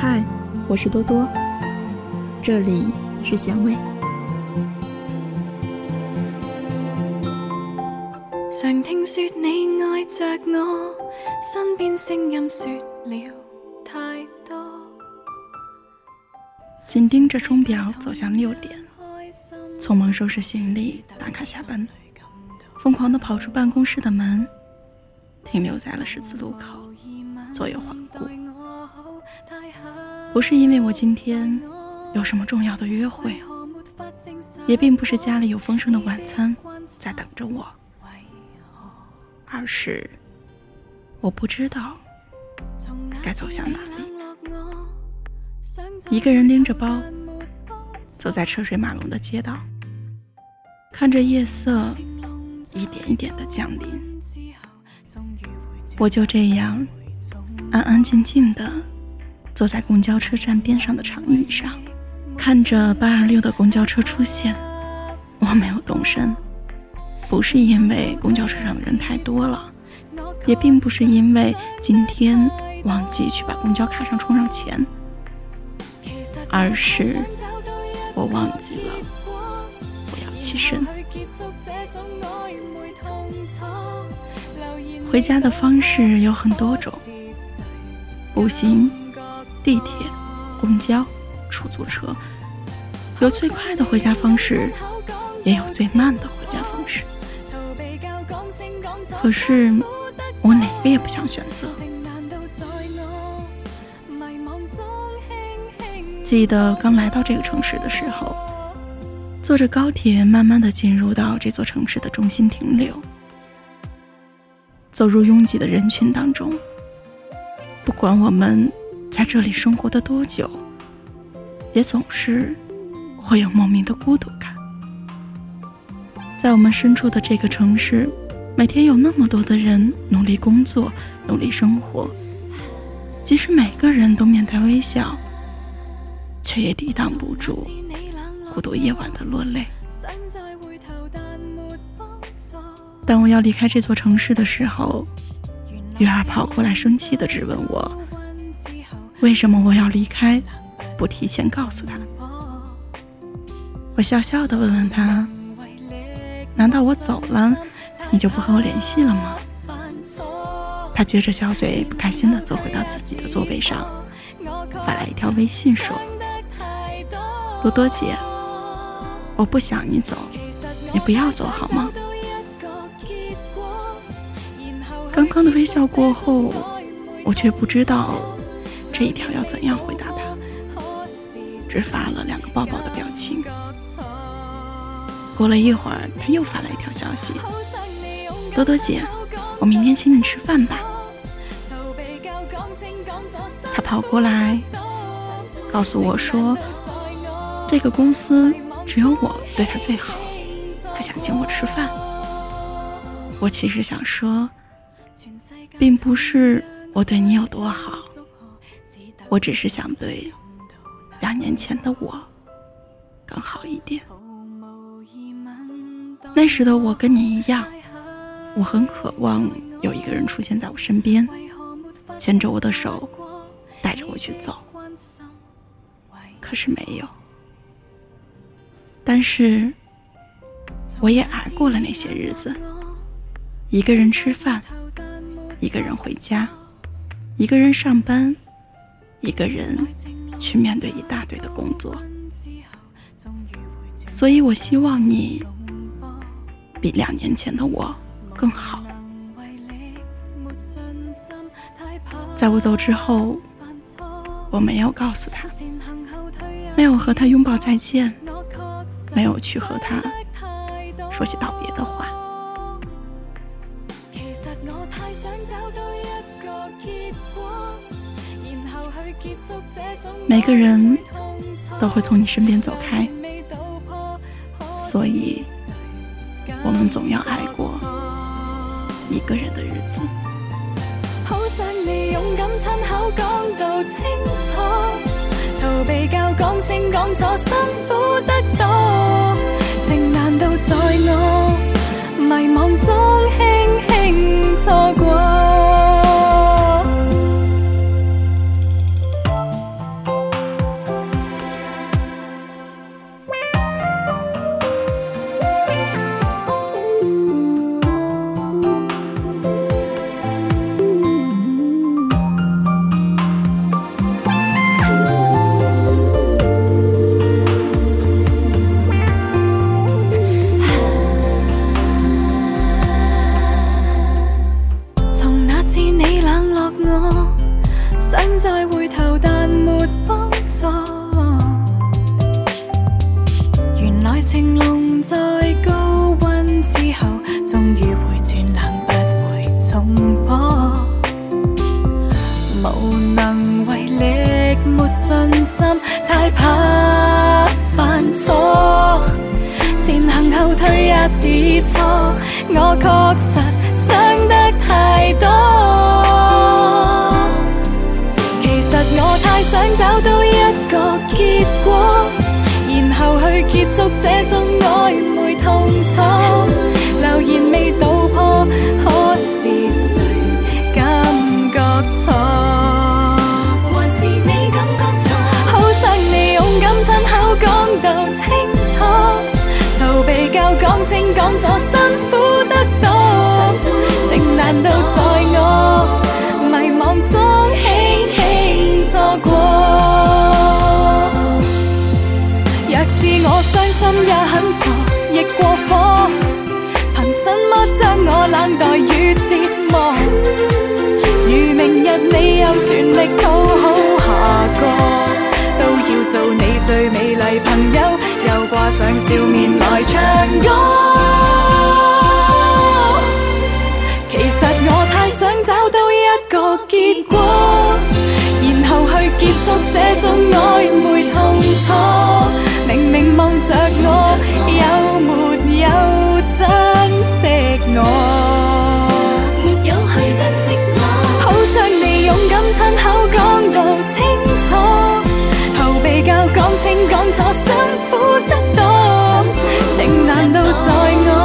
嗨，我是多多，这里是咸味。常听说你爱着我，身边声音说了太多。紧盯着钟表走向六点，匆忙收拾行李，打卡下班，疯狂的跑出办公室的门，停留在了十字路口，左右环顾。不是因为我今天有什么重要的约会，也并不是家里有丰盛的晚餐在等着我，而是我不知道该走向哪里。一个人拎着包，走在车水马龙的街道，看着夜色一点一点的降临，我就这样安安静静的。坐在公交车站边上的长椅上，看着八二六的公交车出现，我没有动身，不是因为公交车上的人太多了，也并不是因为今天忘记去把公交卡上充上钱，而是我忘记了我要起身。回家的方式有很多种，步行。地铁、公交、出租车，有最快的回家方式，也有最慢的回家方式。可是我哪个也不想选择。记得刚来到这个城市的时候，坐着高铁，慢慢的进入到这座城市的中心停留，走入拥挤的人群当中，不管我们。在这里生活的多久，也总是会有莫名的孤独感。在我们身处的这个城市，每天有那么多的人努力工作、努力生活，即使每个人都面带微笑，却也抵挡不住孤独夜晚的落泪。当我要离开这座城市的时候，月儿跑过来，生气的质问我。为什么我要离开，不提前告诉他？我笑笑的问问他：“难道我走了，你就不和我联系了吗？”他撅着小嘴，不开心的坐回到自己的座位上，发来一条微信说：“多多姐，我不想你走，你不要走好吗？”刚刚的微笑过后，我却不知道。这一条要怎样回答他？只发了两个抱抱的表情。过了一会儿，他又发了一条消息：“多多姐，我明天请你吃饭吧。”他跑过来告诉我说：“这个公司只有我对他最好，他想请我吃饭。”我其实想说，并不是我对你有多好。我只是想对两年前的我更好一点。那时的我跟你一样，我很渴望有一个人出现在我身边，牵着我的手，带着我去走。可是没有。但是我也挨过了那些日子，一个人吃饭，一个人回家，一个人上班。一个人去面对一大堆的工作，所以我希望你比两年前的我更好。在我走之后，我没有告诉他，没有和他拥抱再见，没有去和他说些道别的话。每个人都会从你身边走开，所以我们总要爱过一个人的日子。好想你勇敢亲口讲到清楚，逃避教讲清讲楚，辛苦得多，情难道在我迷惘中轻再回头但没帮助原来情浓在高温之后终于会转冷不会重播无能为力没信心太怕犯错前行后退也是错我确实束这种暧昧痛楚。留言未道破，可是谁感觉错？还是你感觉错？好想你勇敢亲口讲到清楚，逃避教讲清讲楚，全力讨好下个都要做你最美丽朋友又挂上笑面来唱歌其实我太想找到一个结果然后去结束这种暧昧痛楚明明望着我有没有珍惜我亲口讲到清楚逃避教讲清讲楚辛苦得多情难道在我